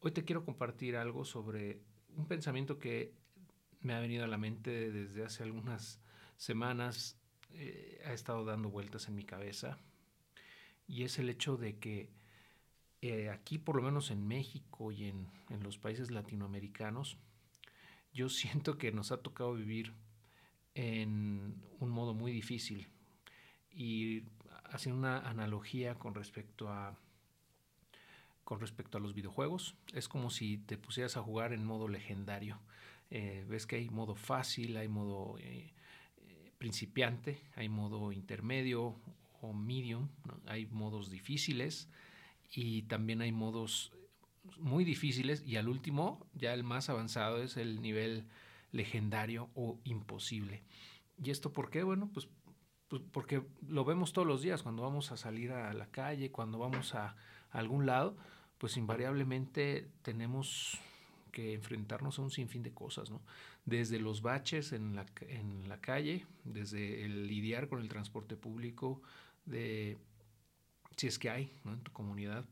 hoy te quiero compartir algo sobre un pensamiento que me ha venido a la mente desde hace algunas semanas, eh, ha estado dando vueltas en mi cabeza, y es el hecho de que eh, aquí, por lo menos en México y en, en los países latinoamericanos, yo siento que nos ha tocado vivir en un modo muy difícil. Y haciendo una analogía con respecto a con respecto a los videojuegos, es como si te pusieras a jugar en modo legendario. Eh, ves que hay modo fácil, hay modo eh, eh, principiante, hay modo intermedio o medium, hay modos difíciles y también hay modos muy difíciles y al último, ya el más avanzado es el nivel legendario o imposible. ¿Y esto por qué? Bueno, pues, pues, porque lo vemos todos los días, cuando vamos a salir a la calle, cuando vamos a, algún lado, pues invariablemente tenemos que enfrentarnos a un sinfín de cosas, ¿no? Desde los baches en la, en la calle, desde el lidiar con el transporte público, de si es que hay ¿no? en tu comunidad,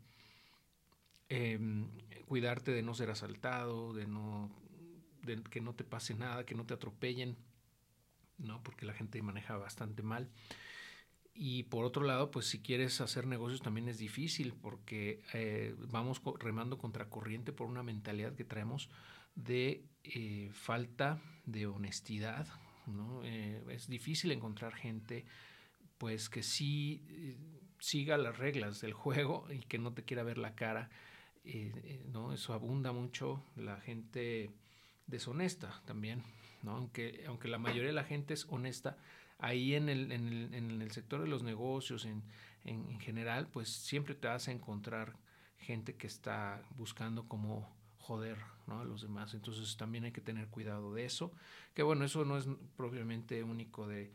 em, cuidarte de no ser asaltado, de no de que no te pase nada, que no te atropellen, ¿no? Porque la gente maneja bastante mal. Y por otro lado, pues si quieres hacer negocios también es difícil porque eh, vamos remando contra corriente por una mentalidad que traemos de eh, falta de honestidad. ¿no? Eh, es difícil encontrar gente pues que sí siga las reglas del juego y que no te quiera ver la cara. ¿no? Eso abunda mucho. La gente deshonesta también, ¿no? Aunque, aunque la mayoría de la gente es honesta, ahí en el, en el, en el sector de los negocios, en, en, general, pues siempre te vas a encontrar gente que está buscando como joder ¿no? a los demás. Entonces también hay que tener cuidado de eso. Que bueno, eso no es propiamente único de,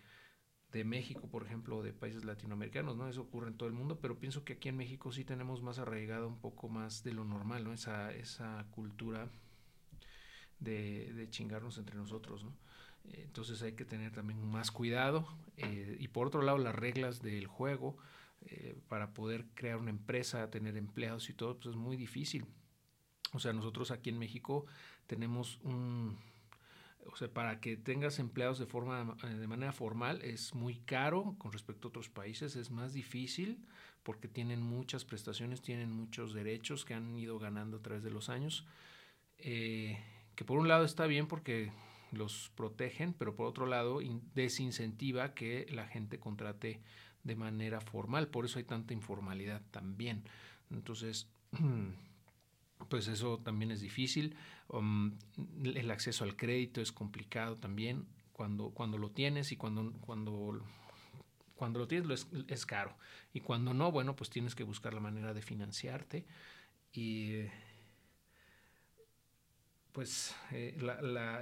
de México, por ejemplo, o de países latinoamericanos, ¿no? Eso ocurre en todo el mundo, pero pienso que aquí en México sí tenemos más arraigado un poco más de lo normal, ¿no? Esa, esa cultura de, chingarnos entre nosotros, ¿no? Eh, entonces hay que tener también más cuidado eh, y por otro lado las reglas del juego eh, para poder crear una empresa, tener empleados y todo, pues es muy difícil. O sea, nosotros aquí en México tenemos un, o sea, para que tengas empleados de forma de manera formal es muy caro con respecto a otros países, es más difícil porque tienen muchas prestaciones, tienen muchos derechos que han ido ganando a través de los años. Eh, que por un lado está bien porque los protegen, pero por otro lado desincentiva que la gente contrate de manera formal, por eso hay tanta informalidad también. Entonces, pues eso también es difícil. Um, el acceso al crédito es complicado también cuando, cuando lo tienes y cuando, cuando, cuando lo tienes es, es caro. Y cuando no, bueno, pues tienes que buscar la manera de financiarte. Y pues eh,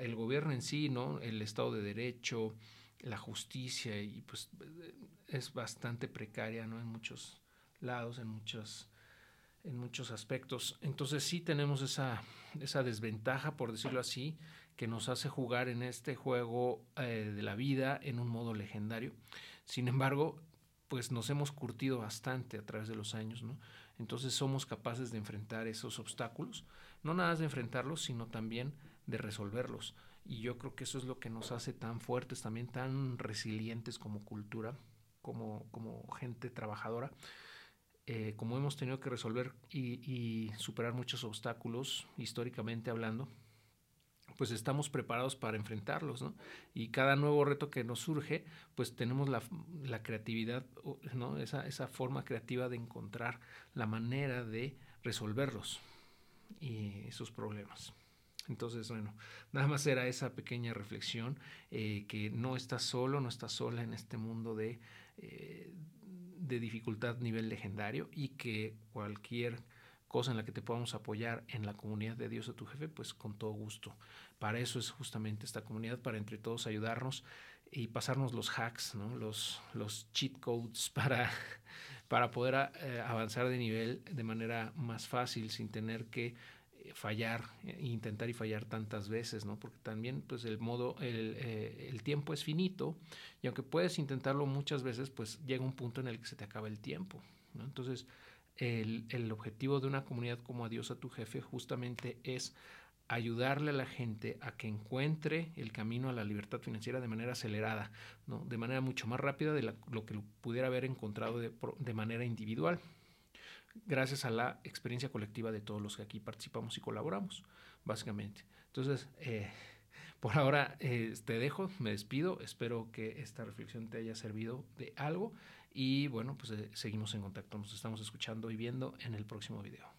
el gobierno en sí, ¿no? El Estado de Derecho, la justicia, y pues eh, es bastante precaria, ¿no? En muchos lados, en muchos, en muchos aspectos. Entonces sí tenemos esa, esa desventaja, por decirlo así, que nos hace jugar en este juego eh, de la vida en un modo legendario. Sin embargo, pues nos hemos curtido bastante a través de los años, ¿no? Entonces somos capaces de enfrentar esos obstáculos, no nada de enfrentarlos, sino también de resolverlos. Y yo creo que eso es lo que nos hace tan fuertes, también tan resilientes como cultura, como, como gente trabajadora. Eh, como hemos tenido que resolver y, y superar muchos obstáculos, históricamente hablando, pues estamos preparados para enfrentarlos, ¿no? Y cada nuevo reto que nos surge, pues tenemos la, la creatividad, ¿no? Esa, esa, forma creativa de encontrar la manera de resolverlos y esos problemas. Entonces, bueno, nada más era esa pequeña reflexión, eh, que no estás solo, no estás sola en este mundo de, eh, de dificultad nivel legendario y que cualquier cosa en la que te podamos apoyar en la comunidad de Dios a tu jefe, pues con todo gusto. Para eso es justamente esta comunidad, para entre todos ayudarnos y pasarnos los hacks, ¿no? los, los cheat codes para, para poder eh, avanzar de nivel de manera más fácil sin tener que eh, fallar, eh, intentar y fallar tantas veces, ¿no? Porque también, pues, el modo, el, el, tiempo es finito y aunque puedes intentarlo muchas veces, pues llega un punto en el que se te acaba el tiempo, ¿no? Entonces, el, el objetivo de una comunidad como Adiós a tu jefe justamente es ayudarle a la gente a que encuentre el camino a la libertad financiera de manera acelerada, ¿no? de manera mucho más rápida de lo que pudiera haber encontrado de, de, manera individual, gracias a la experiencia colectiva de todos los que aquí participamos y colaboramos, básicamente. Entonces, eh, por ahora eh, te dejo, me despido, espero que esta reflexión te haya servido de algo y bueno, pues eh, seguimos en contacto, nos estamos escuchando y viendo en el próximo video.